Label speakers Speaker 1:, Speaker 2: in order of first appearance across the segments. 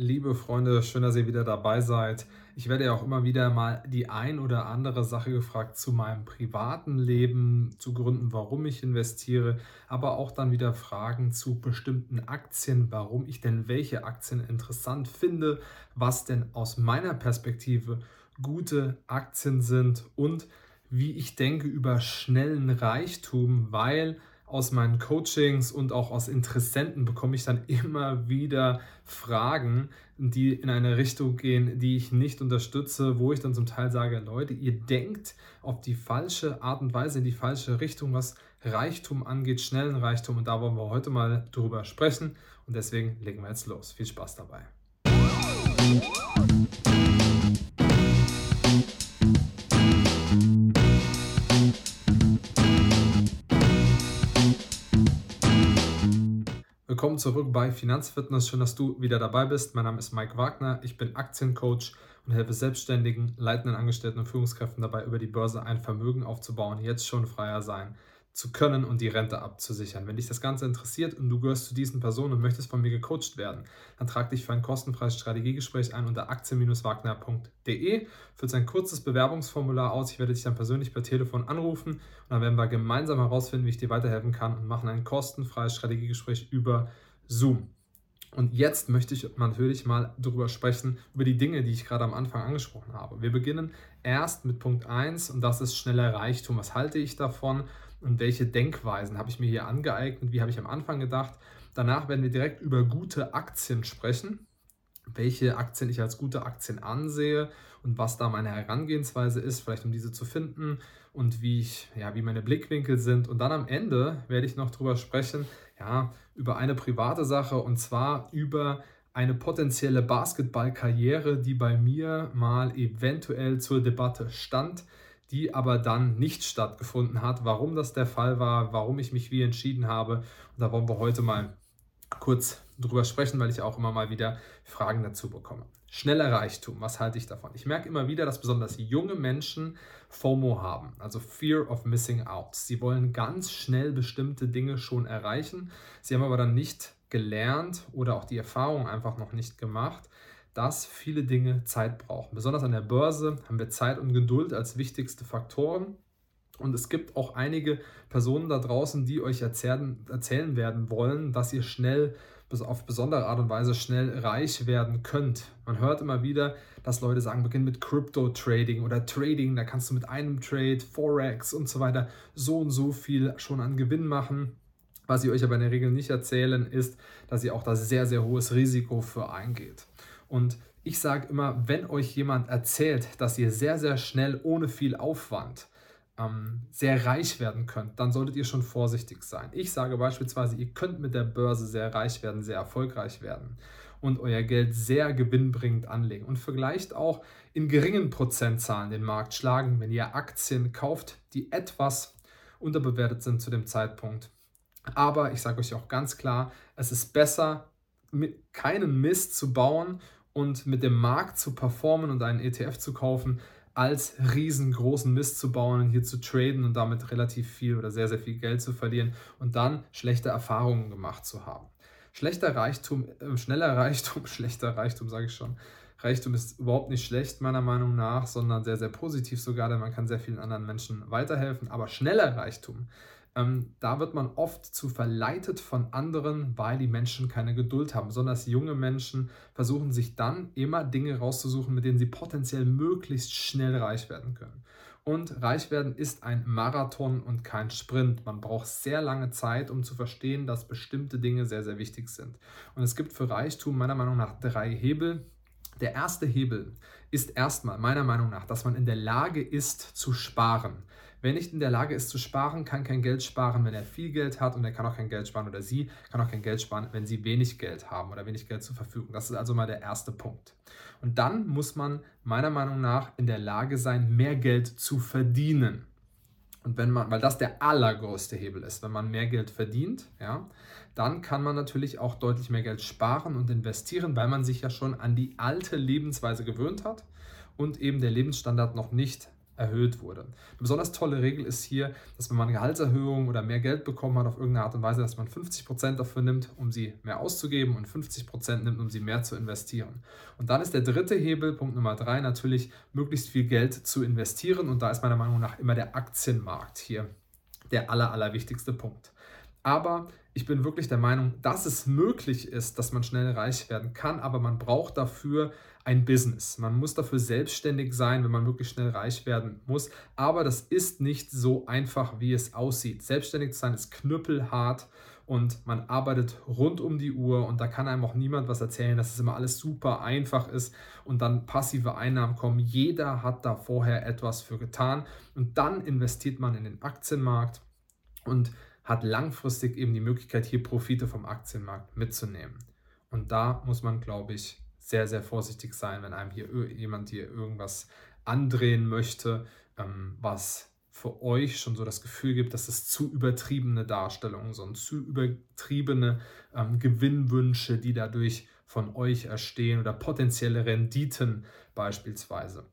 Speaker 1: liebe Freunde, schön, dass ihr wieder dabei seid. Ich werde ja auch immer wieder mal die ein oder andere Sache gefragt zu meinem privaten Leben, zu Gründen, warum ich investiere, aber auch dann wieder Fragen zu bestimmten Aktien, warum ich denn welche Aktien interessant finde, was denn aus meiner Perspektive gute Aktien sind und wie ich denke über schnellen Reichtum, weil aus meinen Coachings und auch aus Interessenten bekomme ich dann immer wieder Fragen, die in eine Richtung gehen, die ich nicht unterstütze, wo ich dann zum Teil sage, Leute, ihr denkt auf die falsche Art und Weise, in die falsche Richtung, was Reichtum angeht, schnellen Reichtum. Und da wollen wir heute mal drüber sprechen. Und deswegen legen wir jetzt los. Viel Spaß dabei. Willkommen zurück bei Finanzfitness. Schön, dass du wieder dabei bist. Mein Name ist Mike Wagner. Ich bin Aktiencoach und helfe Selbstständigen, leitenden Angestellten und Führungskräften dabei, über die Börse ein Vermögen aufzubauen, jetzt schon freier sein zu können und die Rente abzusichern. Wenn dich das Ganze interessiert und du gehörst zu diesen Personen und möchtest von mir gecoacht werden, dann trag dich für ein kostenfreies Strategiegespräch ein unter aktien-wagner.de. Füllst ein kurzes Bewerbungsformular aus. Ich werde dich dann persönlich per Telefon anrufen und dann werden wir gemeinsam herausfinden, wie ich dir weiterhelfen kann und machen ein kostenfreies Strategiegespräch über Zoom. Und jetzt möchte ich natürlich mal darüber sprechen, über die Dinge, die ich gerade am Anfang angesprochen habe. Wir beginnen erst mit Punkt 1 und das ist schneller Reichtum. Was halte ich davon? Und welche Denkweisen habe ich mir hier angeeignet, wie habe ich am Anfang gedacht. Danach werden wir direkt über gute Aktien sprechen, welche Aktien ich als gute Aktien ansehe und was da meine Herangehensweise ist, vielleicht um diese zu finden und wie ich, ja, wie meine Blickwinkel sind. Und dann am Ende werde ich noch darüber sprechen, ja, über eine private Sache und zwar über eine potenzielle Basketballkarriere, die bei mir mal eventuell zur Debatte stand die aber dann nicht stattgefunden hat. Warum das der Fall war, warum ich mich wie entschieden habe. Und da wollen wir heute mal kurz drüber sprechen, weil ich auch immer mal wieder Fragen dazu bekomme. Schneller Reichtum, was halte ich davon? Ich merke immer wieder, dass besonders junge Menschen FOMO haben, also Fear of Missing Out. Sie wollen ganz schnell bestimmte Dinge schon erreichen. Sie haben aber dann nicht gelernt oder auch die Erfahrung einfach noch nicht gemacht, dass viele Dinge Zeit brauchen. Besonders an der Börse haben wir Zeit und Geduld als wichtigste Faktoren. Und es gibt auch einige Personen da draußen, die euch erzählen, erzählen werden wollen, dass ihr schnell, auf besondere Art und Weise schnell reich werden könnt. Man hört immer wieder, dass Leute sagen, beginn mit Crypto-Trading oder Trading, da kannst du mit einem Trade, Forex und so weiter so und so viel schon an Gewinn machen. Was sie euch aber in der Regel nicht erzählen, ist, dass ihr auch da sehr, sehr hohes Risiko für eingeht. Und ich sage immer, wenn euch jemand erzählt, dass ihr sehr, sehr schnell ohne viel Aufwand ähm, sehr reich werden könnt, dann solltet ihr schon vorsichtig sein. Ich sage beispielsweise, ihr könnt mit der Börse sehr reich werden, sehr erfolgreich werden und euer Geld sehr gewinnbringend anlegen und vielleicht auch in geringen Prozentzahlen den Markt schlagen, wenn ihr Aktien kauft, die etwas unterbewertet sind zu dem Zeitpunkt. Aber ich sage euch auch ganz klar, es ist besser, keinen Mist zu bauen und mit dem Markt zu performen und einen ETF zu kaufen, als riesengroßen Mist zu bauen und hier zu traden und damit relativ viel oder sehr, sehr viel Geld zu verlieren und dann schlechte Erfahrungen gemacht zu haben. Schlechter Reichtum, äh, schneller Reichtum, schlechter Reichtum sage ich schon. Reichtum ist überhaupt nicht schlecht, meiner Meinung nach, sondern sehr, sehr positiv sogar, denn man kann sehr vielen anderen Menschen weiterhelfen. Aber schneller Reichtum ähm, da wird man oft zu verleitet von anderen, weil die Menschen keine Geduld haben. Besonders junge Menschen versuchen sich dann immer Dinge rauszusuchen, mit denen sie potenziell möglichst schnell reich werden können. Und reich werden ist ein Marathon und kein Sprint. Man braucht sehr lange Zeit, um zu verstehen, dass bestimmte Dinge sehr, sehr wichtig sind. Und es gibt für Reichtum meiner Meinung nach drei Hebel. Der erste Hebel ist erstmal meiner Meinung nach, dass man in der Lage ist zu sparen. Wer nicht in der Lage ist zu sparen, kann kein Geld sparen, wenn er viel Geld hat und er kann auch kein Geld sparen oder sie kann auch kein Geld sparen, wenn sie wenig Geld haben oder wenig Geld zur Verfügung. Das ist also mal der erste Punkt. Und dann muss man meiner Meinung nach in der Lage sein, mehr Geld zu verdienen. Und wenn man, weil das der allergrößte Hebel ist, wenn man mehr Geld verdient, ja, dann kann man natürlich auch deutlich mehr Geld sparen und investieren, weil man sich ja schon an die alte Lebensweise gewöhnt hat und eben der Lebensstandard noch nicht erhöht wurde. Eine besonders tolle Regel ist hier, dass wenn man eine Gehaltserhöhung oder mehr Geld bekommen hat auf irgendeine Art und Weise, dass man 50% dafür nimmt, um sie mehr auszugeben und 50% nimmt, um sie mehr zu investieren. Und dann ist der dritte Hebel, Punkt Nummer drei, natürlich möglichst viel Geld zu investieren. Und da ist meiner Meinung nach immer der Aktienmarkt hier der aller, allerwichtigste Punkt. Aber ich bin wirklich der Meinung, dass es möglich ist, dass man schnell reich werden kann, aber man braucht dafür ein Business. Man muss dafür selbstständig sein, wenn man wirklich schnell reich werden muss. Aber das ist nicht so einfach, wie es aussieht. Selbstständig zu sein ist knüppelhart und man arbeitet rund um die Uhr und da kann einem auch niemand was erzählen, dass es immer alles super einfach ist und dann passive Einnahmen kommen. Jeder hat da vorher etwas für getan und dann investiert man in den Aktienmarkt und hat langfristig eben die Möglichkeit, hier Profite vom Aktienmarkt mitzunehmen. Und da muss man, glaube ich, sehr, sehr vorsichtig sein, wenn einem hier jemand hier irgendwas andrehen möchte, ähm, was für euch schon so das Gefühl gibt, dass es zu übertriebene Darstellungen sind, zu übertriebene ähm, Gewinnwünsche, die dadurch von euch erstehen oder potenzielle Renditen beispielsweise.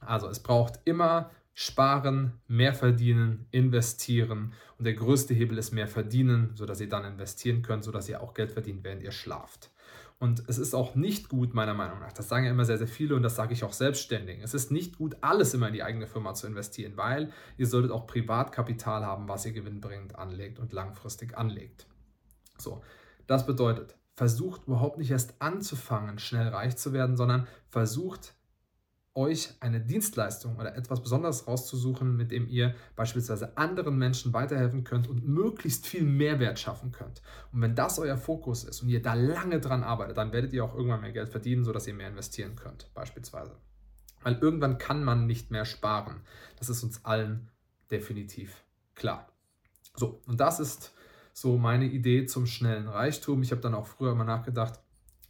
Speaker 1: Also es braucht immer Sparen, mehr verdienen, investieren und der größte Hebel ist mehr verdienen, sodass ihr dann investieren könnt, sodass ihr auch Geld verdient, während ihr schlaft. Und es ist auch nicht gut, meiner Meinung nach, das sagen ja immer sehr, sehr viele und das sage ich auch selbstständig, es ist nicht gut, alles immer in die eigene Firma zu investieren, weil ihr solltet auch Privatkapital haben, was ihr gewinnbringend anlegt und langfristig anlegt. So, das bedeutet, versucht überhaupt nicht erst anzufangen, schnell reich zu werden, sondern versucht euch eine Dienstleistung oder etwas Besonderes rauszusuchen, mit dem ihr beispielsweise anderen Menschen weiterhelfen könnt und möglichst viel Mehrwert schaffen könnt. Und wenn das euer Fokus ist und ihr da lange dran arbeitet, dann werdet ihr auch irgendwann mehr Geld verdienen, sodass ihr mehr investieren könnt, beispielsweise. Weil irgendwann kann man nicht mehr sparen. Das ist uns allen definitiv klar. So, und das ist so meine Idee zum schnellen Reichtum. Ich habe dann auch früher mal nachgedacht,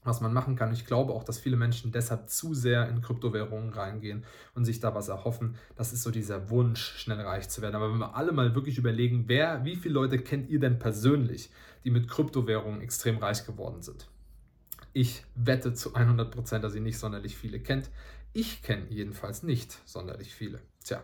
Speaker 1: was man machen kann. Ich glaube auch, dass viele Menschen deshalb zu sehr in Kryptowährungen reingehen und sich da was erhoffen. Das ist so dieser Wunsch, schnell reich zu werden. Aber wenn wir alle mal wirklich überlegen, wer, wie viele Leute kennt ihr denn persönlich, die mit Kryptowährungen extrem reich geworden sind? Ich wette zu 100%, Prozent, dass ihr nicht sonderlich viele kennt. Ich kenne jedenfalls nicht sonderlich viele. Tja,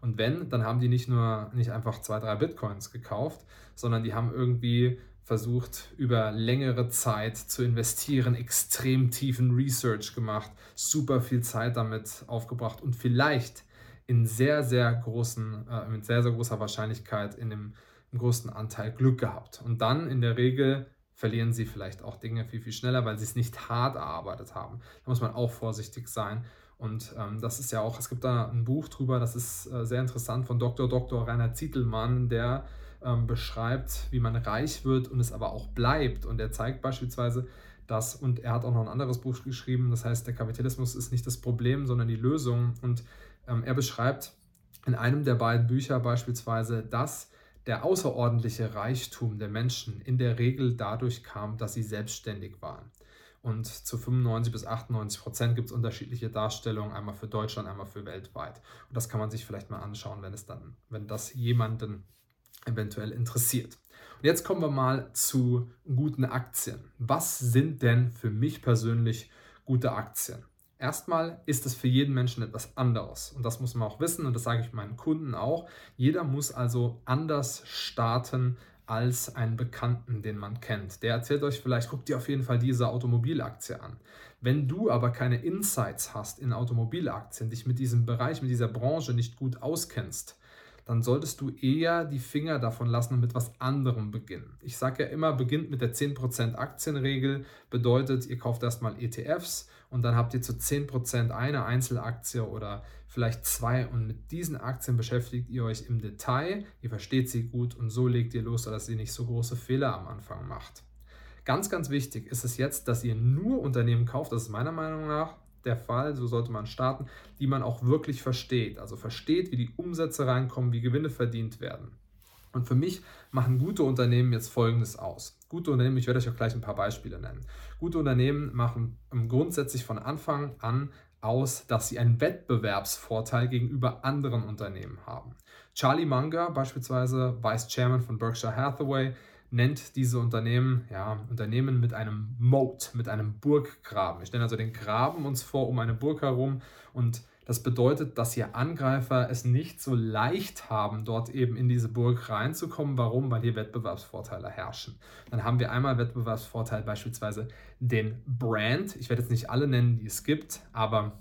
Speaker 1: und wenn, dann haben die nicht nur nicht einfach zwei, drei Bitcoins gekauft, sondern die haben irgendwie versucht, über längere Zeit zu investieren, extrem tiefen Research gemacht, super viel Zeit damit aufgebracht und vielleicht in sehr, sehr großen, äh, mit sehr, sehr großer Wahrscheinlichkeit in dem im größten Anteil Glück gehabt. Und dann in der Regel verlieren sie vielleicht auch Dinge viel, viel schneller, weil sie es nicht hart erarbeitet haben. Da muss man auch vorsichtig sein. Und ähm, das ist ja auch, es gibt da ein Buch drüber, das ist äh, sehr interessant von Dr. Dr. Rainer Zietelmann, der ähm, beschreibt, wie man reich wird und es aber auch bleibt. Und er zeigt beispielsweise, dass, und er hat auch noch ein anderes Buch geschrieben, das heißt, der Kapitalismus ist nicht das Problem, sondern die Lösung. Und ähm, er beschreibt in einem der beiden Bücher beispielsweise, dass der außerordentliche Reichtum der Menschen in der Regel dadurch kam, dass sie selbstständig waren. Und zu 95 bis 98 Prozent gibt es unterschiedliche Darstellungen, einmal für Deutschland, einmal für weltweit. Und das kann man sich vielleicht mal anschauen, wenn es dann, wenn das jemanden eventuell interessiert. Und jetzt kommen wir mal zu guten Aktien. Was sind denn für mich persönlich gute Aktien? Erstmal ist es für jeden Menschen etwas anderes und das muss man auch wissen und das sage ich meinen Kunden auch. Jeder muss also anders starten als einen Bekannten, den man kennt. Der erzählt euch vielleicht, guckt dir auf jeden Fall diese Automobilaktie an. Wenn du aber keine Insights hast in Automobilaktien, dich mit diesem Bereich, mit dieser Branche nicht gut auskennst, dann solltest du eher die Finger davon lassen und mit was anderem beginnen. Ich sage ja immer, beginnt mit der 10% Aktienregel, bedeutet, ihr kauft erstmal ETFs und dann habt ihr zu 10% eine Einzelaktie oder vielleicht zwei und mit diesen Aktien beschäftigt ihr euch im Detail, ihr versteht sie gut und so legt ihr los, sodass ihr nicht so große Fehler am Anfang macht. Ganz, ganz wichtig ist es jetzt, dass ihr nur Unternehmen kauft, das ist meiner Meinung nach der Fall, so sollte man starten, die man auch wirklich versteht. Also versteht, wie die Umsätze reinkommen, wie Gewinne verdient werden. Und für mich machen gute Unternehmen jetzt Folgendes aus. Gute Unternehmen, ich werde euch auch gleich ein paar Beispiele nennen. Gute Unternehmen machen grundsätzlich von Anfang an aus, dass sie einen Wettbewerbsvorteil gegenüber anderen Unternehmen haben. Charlie Munger, beispielsweise Vice Chairman von Berkshire Hathaway, nennt diese Unternehmen ja, Unternehmen mit einem Moat, mit einem Burggraben. Wir stellen also den Graben uns vor um eine Burg herum und Das bedeutet, dass hier Angreifer es nicht so leicht haben, dort eben in diese Burg reinzukommen. Warum? Weil hier Wettbewerbsvorteile herrschen. Dann haben wir einmal Wettbewerbsvorteil beispielsweise den Brand. Ich werde jetzt nicht alle nennen, die es gibt, aber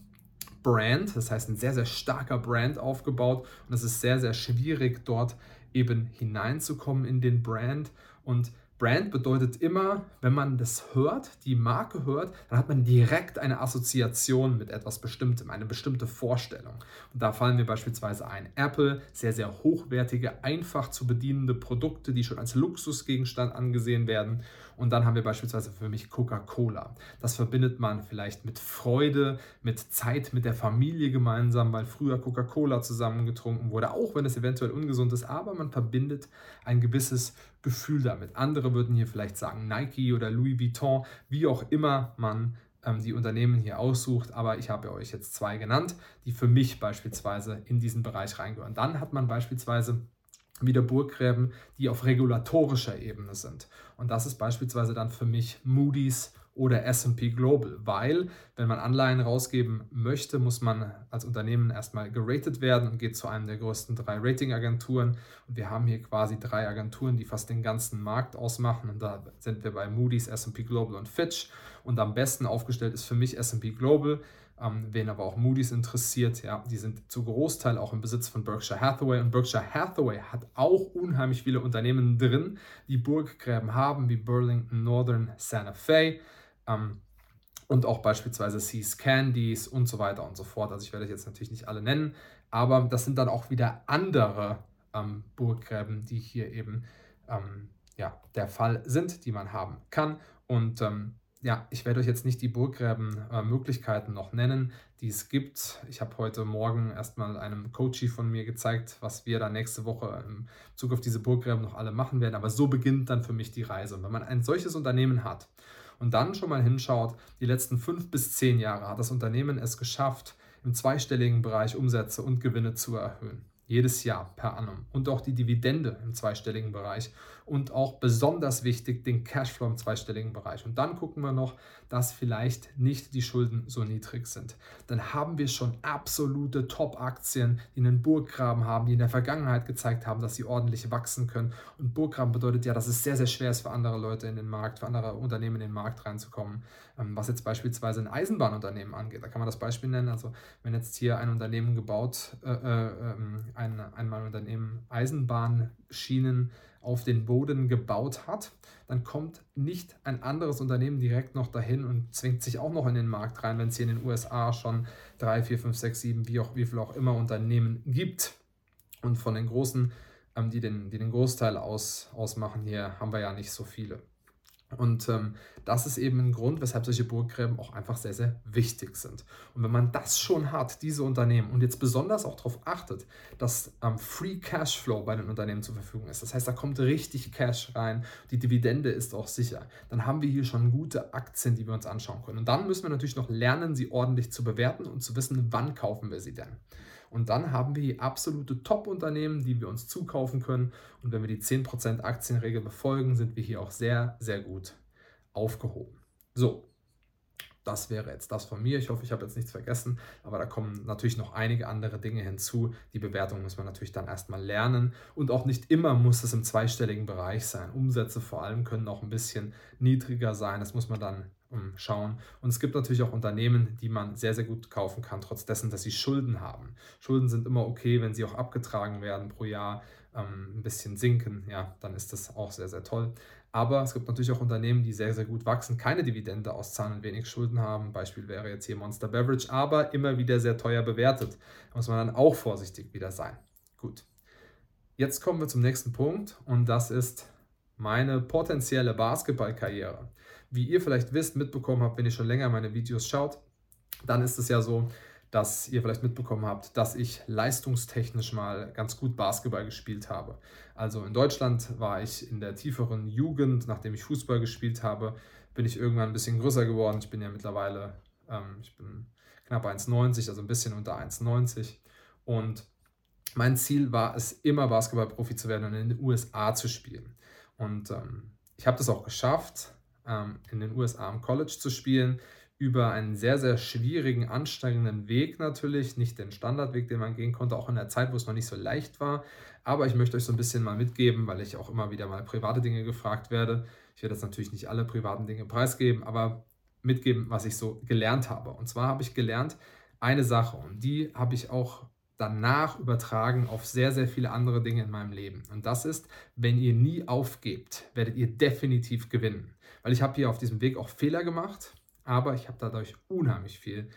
Speaker 1: Brand, das heißt ein sehr, sehr starker Brand aufgebaut und es ist sehr, sehr schwierig, dort eben hineinzukommen in den Brand und Brand bedeutet immer, wenn man das hört, die Marke hört, dann hat man direkt eine Assoziation mit etwas Bestimmtem, eine bestimmte Vorstellung. Und da fallen mir beispielsweise ein Apple, sehr, sehr hochwertige, einfach zu bedienende Produkte, die schon als Luxusgegenstand angesehen werden. Und dann haben wir beispielsweise für mich Coca-Cola. Das verbindet man vielleicht mit Freude, mit Zeit mit der Familie gemeinsam, weil früher Coca-Cola zusammengetrunken wurde, auch wenn es eventuell ungesund ist, aber man verbindet ein gewisses Gefühl damit. Andere würden hier vielleicht sagen Nike oder Louis Vuitton, wie auch immer man ähm, die Unternehmen hier aussucht, aber ich habe euch jetzt zwei genannt, die für mich beispielsweise in diesen Bereich reingehören. Dann hat man beispielsweise wieder Burggräben, die auf regulatorischer Ebene sind. Und das ist beispielsweise dann für mich Moody's oder SP Global, weil wenn man Anleihen rausgeben möchte, muss man als Unternehmen erstmal geratet werden und geht zu einem der größten drei Ratingagenturen. Und wir haben hier quasi drei Agenturen, die fast den ganzen Markt ausmachen. Und da sind wir bei Moody's, SP Global und Fitch. Und am besten aufgestellt ist für mich SP Global ähm, wen aber auch Moody's interessiert, ja, die sind zu Großteil auch im Besitz von Berkshire Hathaway und Berkshire Hathaway hat auch unheimlich viele Unternehmen drin, die Burggräben haben, wie Burlington Northern Santa Fe ähm, und auch beispielsweise Seas Candies und so weiter und so fort. Also ich werde jetzt natürlich nicht alle nennen, aber das sind dann auch wieder andere ähm, Burggräben, die hier eben ähm, ja, der Fall sind, die man haben kann und ähm, ja, ich werde euch jetzt nicht die Burggräben-Möglichkeiten äh, noch nennen, die es gibt. Ich habe heute Morgen erstmal einem Coachie von mir gezeigt, was wir dann nächste Woche im Bezug auf diese Burggräben noch alle machen werden. Aber so beginnt dann für mich die Reise. Und wenn man ein solches Unternehmen hat und dann schon mal hinschaut, die letzten fünf bis zehn Jahre hat das Unternehmen es geschafft, im zweistelligen Bereich Umsätze und Gewinne zu erhöhen. Jedes Jahr per annum. Und auch die Dividende im zweistelligen Bereich und auch besonders wichtig den Cashflow im zweistelligen Bereich. Und dann gucken wir noch, dass vielleicht nicht die Schulden so niedrig sind. Dann haben wir schon absolute Top-Aktien, die einen Burggraben haben, die in der Vergangenheit gezeigt haben, dass sie ordentlich wachsen können. Und Burggraben bedeutet ja, dass es sehr, sehr schwer ist für andere Leute in den Markt, für andere Unternehmen in den Markt reinzukommen. Ähm, was jetzt beispielsweise ein Eisenbahnunternehmen angeht. Da kann man das Beispiel nennen. Also wenn jetzt hier ein Unternehmen gebaut, äh, äh, ähm, ein, einmal Unternehmen Eisenbahnschienen auf den Boden gebaut hat, dann kommt nicht ein anderes Unternehmen direkt noch dahin und zwingt sich auch noch in den Markt rein, wenn es hier in den USA schon 3, 4, 5, 6, 7, wie, auch, wie viel auch immer Unternehmen gibt. Und von den großen, ähm, die, den, die den Großteil aus, ausmachen, hier haben wir ja nicht so viele. Und ähm, das ist eben ein Grund, weshalb solche Burggräben auch einfach sehr, sehr wichtig sind. Und wenn man das schon hat, diese Unternehmen, und jetzt besonders auch darauf achtet, dass ähm, Free Cashflow bei den Unternehmen zur Verfügung ist, das heißt, da kommt richtig Cash rein, die Dividende ist auch sicher, dann haben wir hier schon gute Aktien, die wir uns anschauen können. Und dann müssen wir natürlich noch lernen, sie ordentlich zu bewerten und zu wissen, wann kaufen wir sie denn. Und dann haben wir hier absolute Top-Unternehmen, die wir uns zukaufen können. Und wenn wir die 10% Aktienregel befolgen, sind wir hier auch sehr, sehr gut aufgehoben. So, das wäre jetzt das von mir. Ich hoffe, ich habe jetzt nichts vergessen, aber da kommen natürlich noch einige andere Dinge hinzu. Die Bewertung muss man natürlich dann erstmal lernen und auch nicht immer muss es im zweistelligen Bereich sein. Umsätze vor allem können auch ein bisschen niedriger sein. Das muss man dann schauen. Und es gibt natürlich auch Unternehmen, die man sehr, sehr gut kaufen kann, trotz dessen, dass sie Schulden haben. Schulden sind immer okay, wenn sie auch abgetragen werden pro Jahr, ähm, ein bisschen sinken, ja, dann ist das auch sehr, sehr toll. Aber es gibt natürlich auch Unternehmen, die sehr, sehr gut wachsen, keine Dividende auszahlen und wenig Schulden haben. Beispiel wäre jetzt hier Monster Beverage, aber immer wieder sehr teuer bewertet. Da muss man dann auch vorsichtig wieder sein. Gut. Jetzt kommen wir zum nächsten Punkt und das ist meine potenzielle Basketballkarriere. Wie ihr vielleicht wisst, mitbekommen habt, wenn ihr schon länger meine Videos schaut, dann ist es ja so, dass ihr vielleicht mitbekommen habt, dass ich leistungstechnisch mal ganz gut Basketball gespielt habe. Also in Deutschland war ich in der tieferen Jugend, nachdem ich Fußball gespielt habe, bin ich irgendwann ein bisschen größer geworden. Ich bin ja mittlerweile, ähm, ich bin knapp 1,90, also ein bisschen unter 1,90. Und mein Ziel war es, immer Basketballprofi zu werden und in den USA zu spielen. Und ähm, ich habe das auch geschafft, ähm, in den USA am College zu spielen. über einen sehr, sehr schwierigen, anstrengenden Weg natürlich, nicht den Standardweg, den man gehen konnte, auch in der Zeit, wo es noch nicht so leicht war. Aber ich möchte euch so ein bisschen mal mitgeben, weil ich auch immer wieder mal private Dinge gefragt werde. Ich werde jetzt natürlich nicht alle privaten Dinge preisgeben, aber mitgeben, was ich so gelernt habe. Und zwar habe ich gelernt eine Sache und die habe ich auch danach übertragen auf sehr, sehr viele andere Dinge in meinem Leben. Und das ist, wenn ihr nie aufgebt, werdet ihr definitiv gewinnen. Weil ich habe hier auf diesem Weg auch Fehler gemacht aber ich habe dadurch unheimlich viel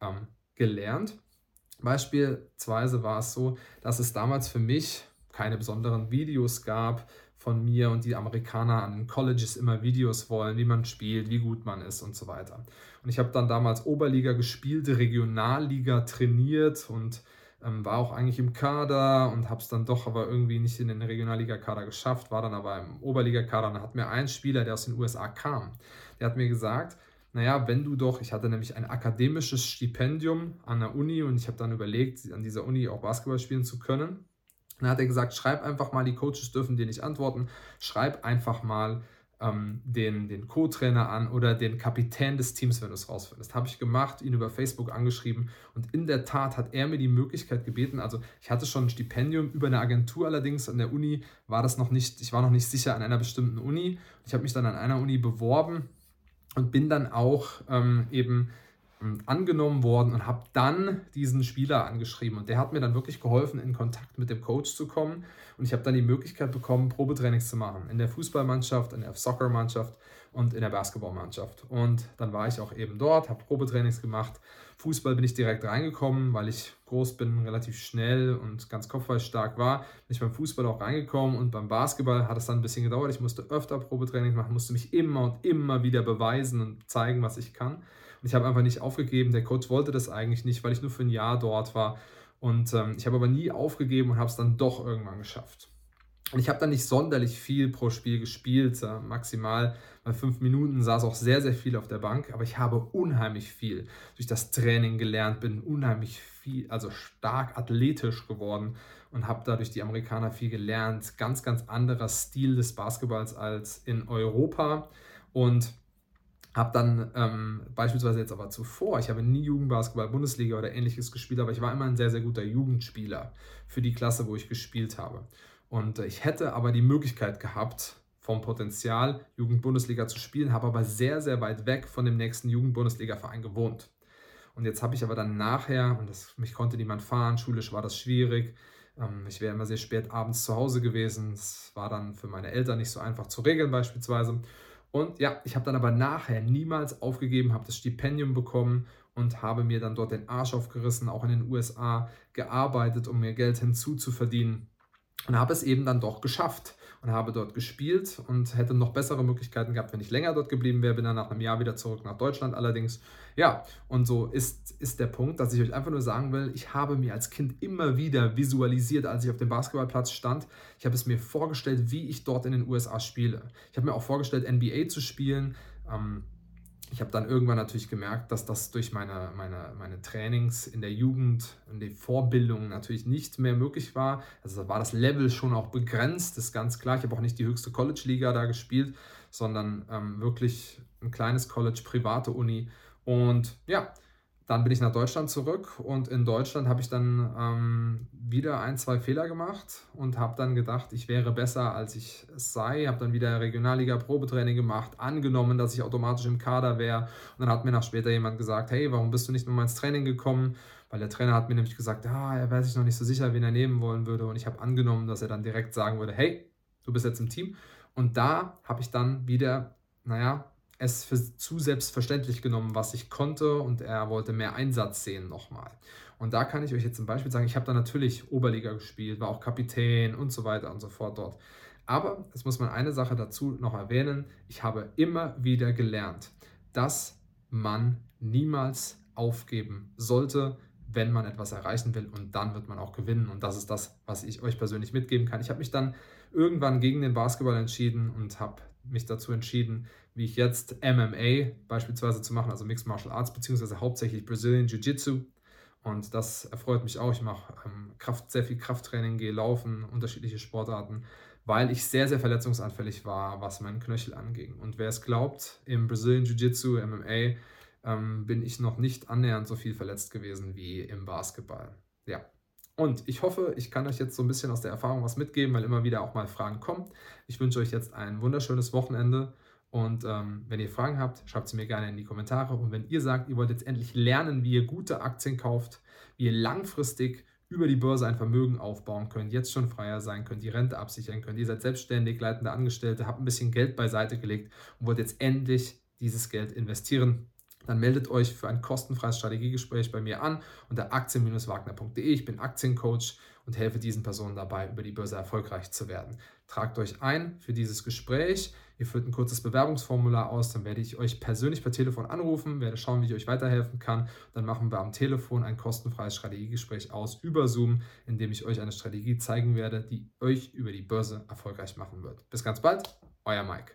Speaker 1: ähm, gelernt. Beispielsweise war es so, dass es damals für mich keine besonderen Videos gab von mir und die Amerikaner an den Colleges immer Videos wollen, wie man spielt, wie gut man ist und so weiter. Und ich habe dann damals Oberliga gespielt, Regionalliga trainiert und ähm, war auch eigentlich im Kader und habe es dann doch aber irgendwie nicht in den Regionalliga-Kader geschafft, war dann aber im Oberliga-Kader und dann hat mir ein Spieler, der aus den USA kam, der hat mir gesagt, naja, wenn du doch, ich hatte nämlich ein akademisches Stipendium an der Uni und ich habe dann überlegt, an dieser Uni auch Basketball spielen zu können. Dann hat er gesagt, schreib einfach mal, die Coaches dürfen dir nicht antworten, schreib einfach mal ähm, den, den Co-Trainer an oder den Kapitän des Teams, wenn du es rausfindest. Habe ich gemacht, ihn über Facebook angeschrieben und in der Tat hat er mir die Möglichkeit gebeten, also ich hatte schon ein Stipendium über eine Agentur allerdings, an der Uni war das noch nicht, ich war noch nicht sicher an einer bestimmten Uni. Ich habe mich dann an einer Uni beworben und bin dann auch ähm, eben angenommen worden und habe dann diesen Spieler angeschrieben und der hat mir dann wirklich geholfen, in Kontakt mit dem Coach zu kommen und ich habe dann die Möglichkeit bekommen, Probetrainings zu machen in der Fußballmannschaft, in der Soccermannschaft und in der Basketballmannschaft und dann war ich auch eben dort, habe Probetrainings gemacht. Fußball bin ich direkt reingekommen, weil ich groß bin, relativ schnell und ganz kopfballstark war. Bin ich beim Fußball auch reingekommen und beim Basketball hat es dann ein bisschen gedauert. Ich musste öfter Probetrainings machen, musste mich immer und immer wieder beweisen und zeigen, was ich kann. Und ich habe einfach nicht aufgegeben. Der Coach wollte das eigentlich nicht, weil ich nur für ein Jahr dort war. Und ähm, ich habe aber nie aufgegeben und habe es dann doch irgendwann geschafft. Und ich habe dann nicht sonderlich viel pro Spiel gespielt, äh, maximal bei fünf Minuten saß auch sehr, sehr viel auf der Bank, aber ich habe unheimlich viel durch das Training gelernt, bin unheimlich viel, also stark athletisch geworden und habe dadurch die Amerikaner viel gelernt. Ganz, ganz anderer Stil des Basketballs als in Europa und habe dann ähm, beispielsweise jetzt aber zuvor, ich habe nie Jugendbasketball, Bundesliga oder ähnliches gespielt, aber ich war immer ein sehr, sehr guter Jugendspieler für die Klasse, wo ich gespielt habe. Und äh, ich hätte aber die Möglichkeit gehabt, vom Potenzial Jugendbundesliga zu spielen, habe aber sehr, sehr weit weg von dem nächsten Jugendbundesliga-Verein gewohnt. Und jetzt habe ich aber dann nachher, und das, mich konnte niemand fahren, schulisch war das schwierig, ähm, ich wäre immer sehr spät abends zu Hause gewesen. Es war dann für meine Eltern nicht so einfach zu regeln beispielsweise. Und ja, ich habe dann aber nachher niemals aufgegeben, habe das Stipendium bekommen und habe mir dann dort den Arsch aufgerissen, auch in den USA gearbeitet, um mir Geld hinzuzuverdienen. Und habe es eben dann doch geschafft und habe dort gespielt und hätte noch bessere Möglichkeiten gehabt, wenn ich länger dort geblieben wäre. Bin dann nach einem Jahr wieder zurück nach Deutschland allerdings. Ja, und so ist, ist der Punkt, dass ich euch einfach nur sagen will, ich habe mir als Kind immer wieder visualisiert, als ich auf dem Basketballplatz stand. Ich habe es mir vorgestellt, wie ich dort in den USA spiele. Ich habe mir auch vorgestellt, NBA zu spielen. Ähm, ich habe dann irgendwann natürlich gemerkt, dass das durch meine, meine, meine Trainings in der Jugend, in der Vorbildung natürlich nicht mehr möglich war. Also war das Level schon auch begrenzt, ist ganz klar. Ich habe auch nicht die höchste College-Liga da gespielt, sondern ähm, wirklich ein kleines College, private Uni. Und ja, dann bin ich nach Deutschland zurück und in Deutschland habe ich dann ähm, wieder ein, zwei Fehler gemacht und habe dann gedacht, ich wäre besser, als ich es sei. Habe dann wieder Regionalliga-Probetraining gemacht, angenommen, dass ich automatisch im Kader wäre. Und dann hat mir nach später jemand gesagt, hey, warum bist du nicht nochmal ins Training gekommen? Weil der Trainer hat mir nämlich gesagt, ah, er wäre sich noch nicht so sicher, wen er nehmen wollen würde. Und ich habe angenommen, dass er dann direkt sagen würde, hey, du bist jetzt im Team. Und da habe ich dann wieder, naja, es für zu selbstverständlich genommen, was ich konnte und er wollte mehr Einsatz sehen nochmal. Und da kann ich euch jetzt zum Beispiel sagen, ich habe da natürlich Oberliga gespielt, war auch Kapitän und so weiter und so fort dort. Aber es muss man eine Sache dazu noch erwähnen, ich habe immer wieder gelernt, dass man niemals aufgeben sollte, wenn man etwas erreichen will und dann wird man auch gewinnen. Und das ist das, was ich euch persönlich mitgeben kann. Ich habe mich dann irgendwann gegen den Basketball entschieden und habe mich dazu entschieden, wie ich jetzt MMA beispielsweise zu machen, also Mixed Martial Arts, beziehungsweise hauptsächlich Brazilian Jiu-Jitsu. Und das erfreut mich auch. Ich mache ähm, Kraft, sehr viel Krafttraining, gehe laufen, unterschiedliche Sportarten, weil ich sehr, sehr verletzungsanfällig war, was meinen Knöchel anging. Und wer es glaubt, im Brazilian Jiu-Jitsu, MMA, ähm, bin ich noch nicht annähernd so viel verletzt gewesen wie im Basketball. Ja. Und ich hoffe, ich kann euch jetzt so ein bisschen aus der Erfahrung was mitgeben, weil immer wieder auch mal Fragen kommen. Ich wünsche euch jetzt ein wunderschönes Wochenende. Und ähm, wenn ihr Fragen habt, schreibt sie mir gerne in die Kommentare. Und wenn ihr sagt, ihr wollt jetzt endlich lernen, wie ihr gute Aktien kauft, wie ihr langfristig über die Börse ein Vermögen aufbauen könnt, jetzt schon freier sein könnt, die Rente absichern könnt, ihr seid selbstständig, leitende Angestellte, habt ein bisschen Geld beiseite gelegt und wollt jetzt endlich dieses Geld investieren, dann meldet euch für ein kostenfreies Strategiegespräch bei mir an unter aktien-wagner.de. Ich bin Aktiencoach und helfe diesen Personen dabei, über die Börse erfolgreich zu werden. Tragt euch ein für dieses Gespräch. Ihr füllt ein kurzes Bewerbungsformular aus, dann werde ich euch persönlich per Telefon anrufen, werde schauen, wie ich euch weiterhelfen kann. Dann machen wir am Telefon ein kostenfreies Strategiegespräch aus über Zoom, in dem ich euch eine Strategie zeigen werde, die euch über die Börse erfolgreich machen wird. Bis ganz bald, euer Mike.